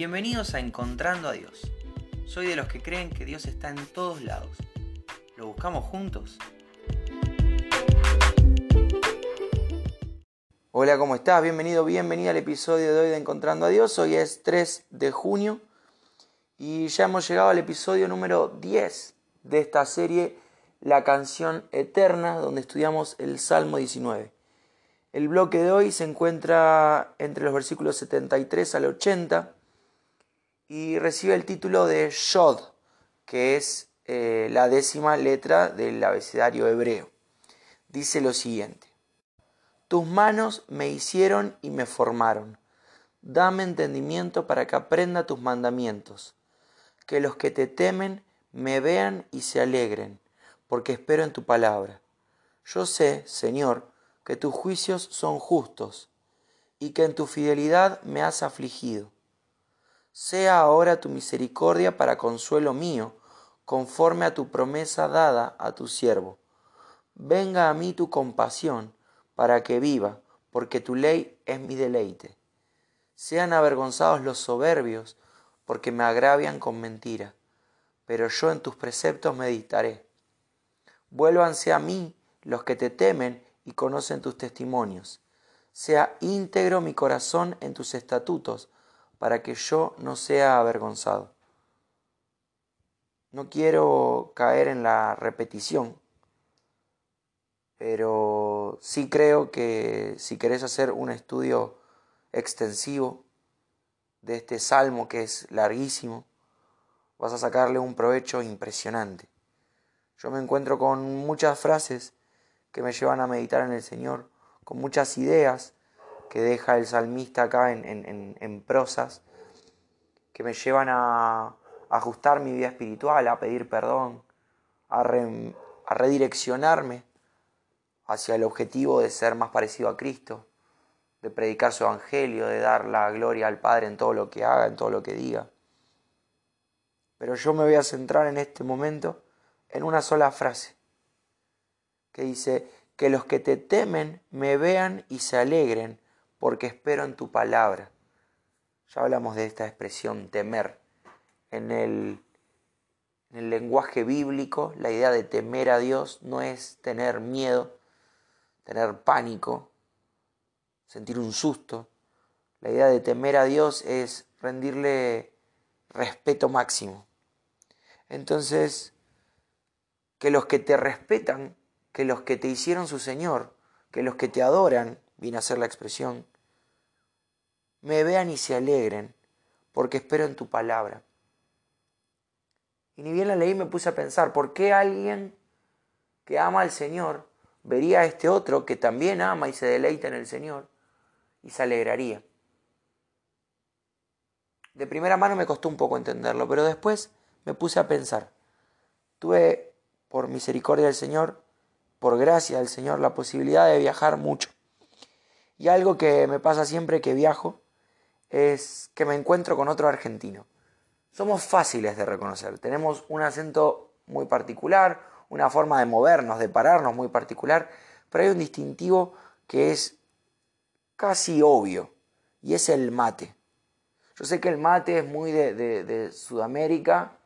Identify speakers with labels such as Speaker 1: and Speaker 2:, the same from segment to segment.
Speaker 1: Bienvenidos a Encontrando a Dios. Soy de los que creen que Dios está en todos lados. ¿Lo buscamos juntos? Hola, ¿cómo estás? Bienvenido, bienvenida al episodio de hoy de Encontrando a Dios. Hoy es 3 de junio y ya hemos llegado al episodio número 10 de esta serie, La canción eterna, donde estudiamos el Salmo 19. El bloque de hoy se encuentra entre los versículos 73 al 80 y recibe el título de Shod, que es eh, la décima letra del abecedario hebreo. Dice lo siguiente, Tus manos me hicieron y me formaron. Dame entendimiento para que aprenda tus mandamientos. Que los que te temen me vean y se alegren, porque espero en tu palabra. Yo sé, Señor, que tus juicios son justos y que en tu fidelidad me has afligido sea ahora tu misericordia para consuelo mío, conforme a tu promesa dada a tu siervo. Venga a mí tu compasión, para que viva, porque tu ley es mi deleite. Sean avergonzados los soberbios, porque me agravian con mentira, pero yo en tus preceptos meditaré. Vuélvanse a mí los que te temen y conocen tus testimonios. Sea íntegro mi corazón en tus estatutos, para que yo no sea avergonzado. No quiero caer en la repetición, pero sí creo que si querés hacer un estudio extensivo de este salmo que es larguísimo, vas a sacarle un provecho impresionante. Yo me encuentro con muchas frases que me llevan a meditar en el Señor, con muchas ideas que deja el salmista acá en, prosas, que me llevan a, ajustar mi vida espiritual, a pedir perdón, a, a redireccionarme hacia el objetivo de ser más parecido a Cristo, de predicar su evangelio, de dar la gloria al Padre en todo lo que haga, en todo lo que diga. Pero yo me voy a centrar en este momento en una sola frase, que dice, que los que te temen me vean y se alegren, porque espero en tu palabra. Ya hablamos de esta expresión temer. En el, en el lenguaje bíblico, la idea de temer a Dios no es tener miedo, tener pánico, sentir un susto. La idea de temer a Dios es rendirle respeto máximo. Entonces, que los que te respetan, que los que te hicieron su Señor, que los que te adoran, viene a ser la expresión, me vean y se alegren, porque espero en tu palabra. Y ni bien la leí me puse a pensar, ¿por qué alguien que ama al Señor vería a este otro que también ama y se deleita en el Señor y se alegraría? De primera mano me costó un poco entenderlo, pero después me puse a pensar. Tuve, por misericordia del Señor, por gracia del Señor, la posibilidad de viajar mucho. Y algo que me pasa siempre que viajo es que me encuentro con otro argentino. Somos fáciles de reconocer, tenemos un acento muy particular, una forma de movernos, de pararnos muy particular, pero hay un distintivo que es casi obvio, y es el mate. Yo sé que el mate es muy de, de Sudamérica,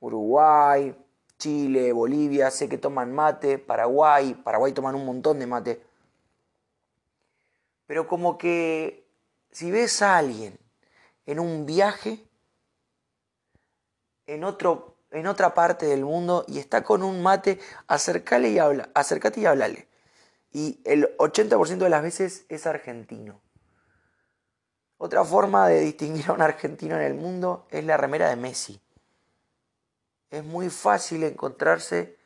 Speaker 1: Uruguay, Chile, Bolivia, sé que toman mate, Paraguay, Paraguay toman un montón de mate. Pero como que si ves a alguien en un viaje, en, otro, en otra parte del mundo y está con un mate, acercale y habla, acércate y háblale. Y el 80% de las veces es argentino. Otra forma de distinguir a un argentino en el mundo es la remera de Messi. Es muy fácil encontrarse,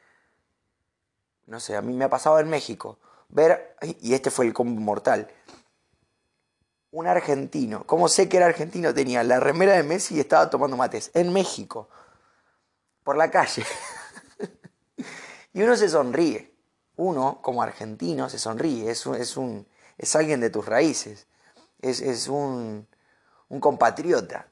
Speaker 1: no sé, a mí me ha pasado en México, ver, y este fue el combo mortal, un argentino. ¿Cómo sé que era argentino? Tenía la remera de Messi y estaba tomando mates en México, por la calle. y uno se sonríe. Uno, como argentino, se sonríe. Es, es, un, es alguien de tus raíces. Es, es un, un compatriota.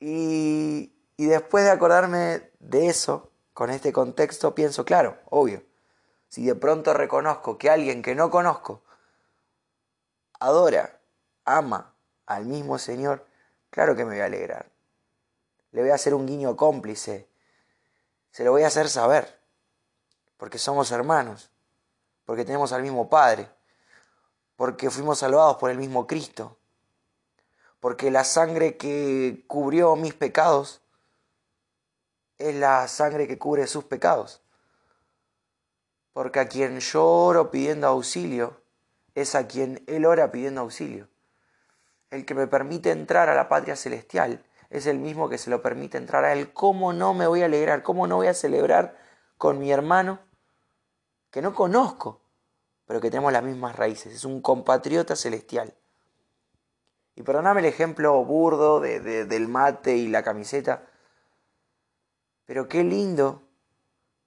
Speaker 1: Y, y después de acordarme de eso, con este contexto, pienso, claro, obvio. Si de pronto reconozco que alguien que no conozco adora, ama al mismo Señor, claro que me voy a alegrar. Le voy a hacer un guiño cómplice. Se lo voy a hacer saber. Porque somos hermanos. Porque tenemos al mismo Padre. Porque fuimos salvados por el mismo Cristo. Porque la sangre que cubrió mis pecados es la sangre que cubre sus pecados. Porque a quien yo oro pidiendo auxilio es a quien Él ora pidiendo auxilio. El que me permite entrar a la patria celestial es el mismo que se lo permite entrar a Él. ¿Cómo no me voy a alegrar? ¿Cómo no voy a celebrar con mi hermano que no conozco, pero que tenemos las mismas raíces? Es un compatriota celestial. Y perdóname el ejemplo burdo del mate y la camiseta, pero qué lindo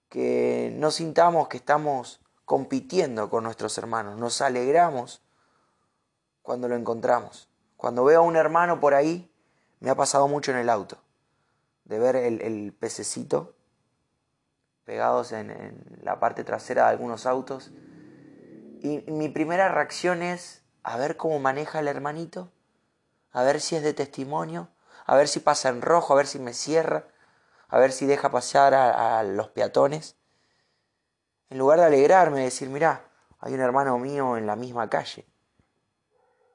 Speaker 1: que no sintamos que estamos compitiendo con nuestros hermanos, nos alegramos cuando lo encontramos. Cuando veo a un hermano por ahí, me ha pasado mucho en el auto, de ver el, pececito pegados en, la parte trasera de algunos autos. Y mi primera reacción es a ver cómo maneja el hermanito, a ver si es de testimonio, a ver si pasa en rojo, a ver si me cierra, a ver si deja pasar a, los peatones. En lugar de alegrarme, de decir, mirá, hay un hermano mío en la misma calle.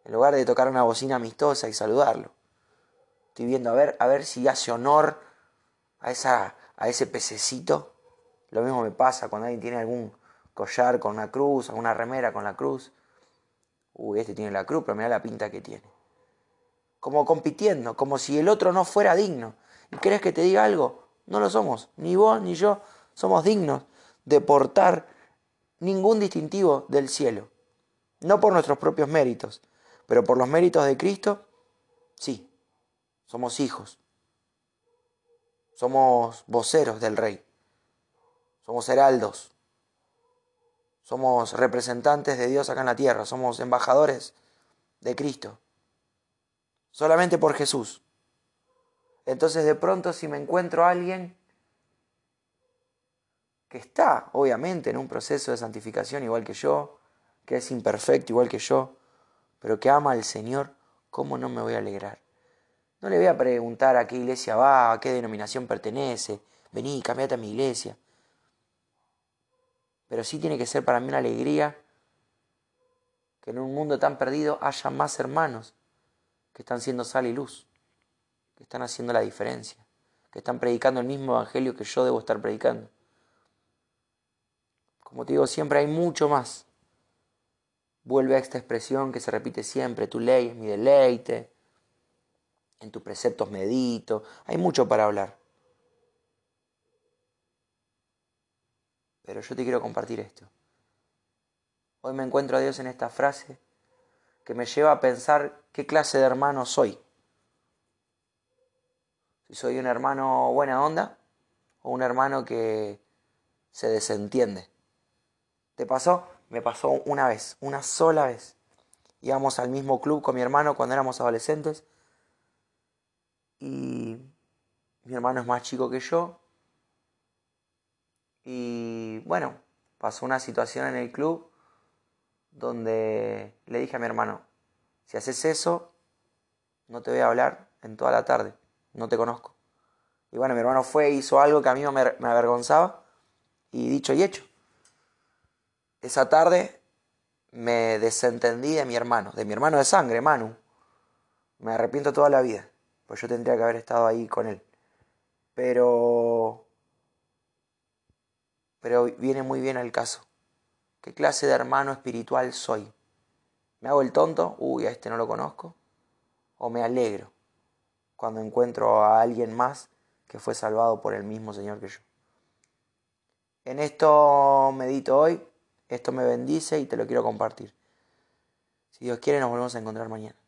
Speaker 1: En lugar de tocar una bocina amistosa y saludarlo. Estoy viendo a ver, a ver si hace honor a, esa, a ese pececito. Lo mismo me pasa cuando alguien tiene algún collar con una cruz, alguna remera con la cruz. Uy, este tiene la cruz, pero mira la pinta que tiene. Como compitiendo, como si el otro no fuera digno. ¿Y crees que te diga algo? No lo somos. Ni vos ni yo somos dignos de portar ningún distintivo del cielo. No por nuestros propios méritos, pero por los méritos de Cristo, sí. Somos hijos. Somos voceros del Rey. Somos heraldos. Somos representantes de Dios acá en la tierra. Somos embajadores de Cristo. Solamente por Jesús. Entonces de pronto si me encuentro a alguien que está obviamente en un proceso de santificación igual que yo, que es imperfecto igual que yo, pero que ama al Señor, ¿cómo no me voy a alegrar? No le voy a preguntar a qué iglesia va, a qué denominación pertenece, vení, cambiate a mi iglesia. Pero sí tiene que ser para mí una alegría que en un mundo tan perdido haya más hermanos que están siendo sal y luz que están haciendo la diferencia, que están predicando el mismo evangelio que yo debo estar predicando. Como te digo, siempre hay mucho más. Vuelve a esta expresión que se repite siempre, tu ley es mi deleite, en tus preceptos medito, hay mucho para hablar. Pero yo te quiero compartir esto. Hoy me encuentro a Dios en esta frase que me lleva a pensar qué clase de hermano soy si soy un hermano buena onda o un hermano que se desentiende. ¿Te pasó? Me pasó una vez, una sola vez. Íbamos al mismo club con mi hermano cuando éramos adolescentes y mi hermano es más chico que yo. Y bueno, pasó una situación en el club donde le dije a mi hermano, si haces eso, no te voy a hablar en toda la tarde no te conozco. Y bueno, mi hermano fue, hizo algo que a mí me, avergonzaba y dicho y hecho. Esa tarde me desentendí de mi hermano, de mi hermano de sangre, Manu. Me arrepiento toda la vida, pues yo tendría que haber estado ahí con él. Pero... Pero viene muy bien el caso. ¿Qué clase de hermano espiritual soy? ¿Me hago el tonto? Uy, a este no lo conozco. ¿O me alegro? cuando encuentro a alguien más que fue salvado por el mismo Señor que yo. En esto medito hoy, esto me bendice y te lo quiero compartir. Si Dios quiere, nos volvemos a encontrar mañana.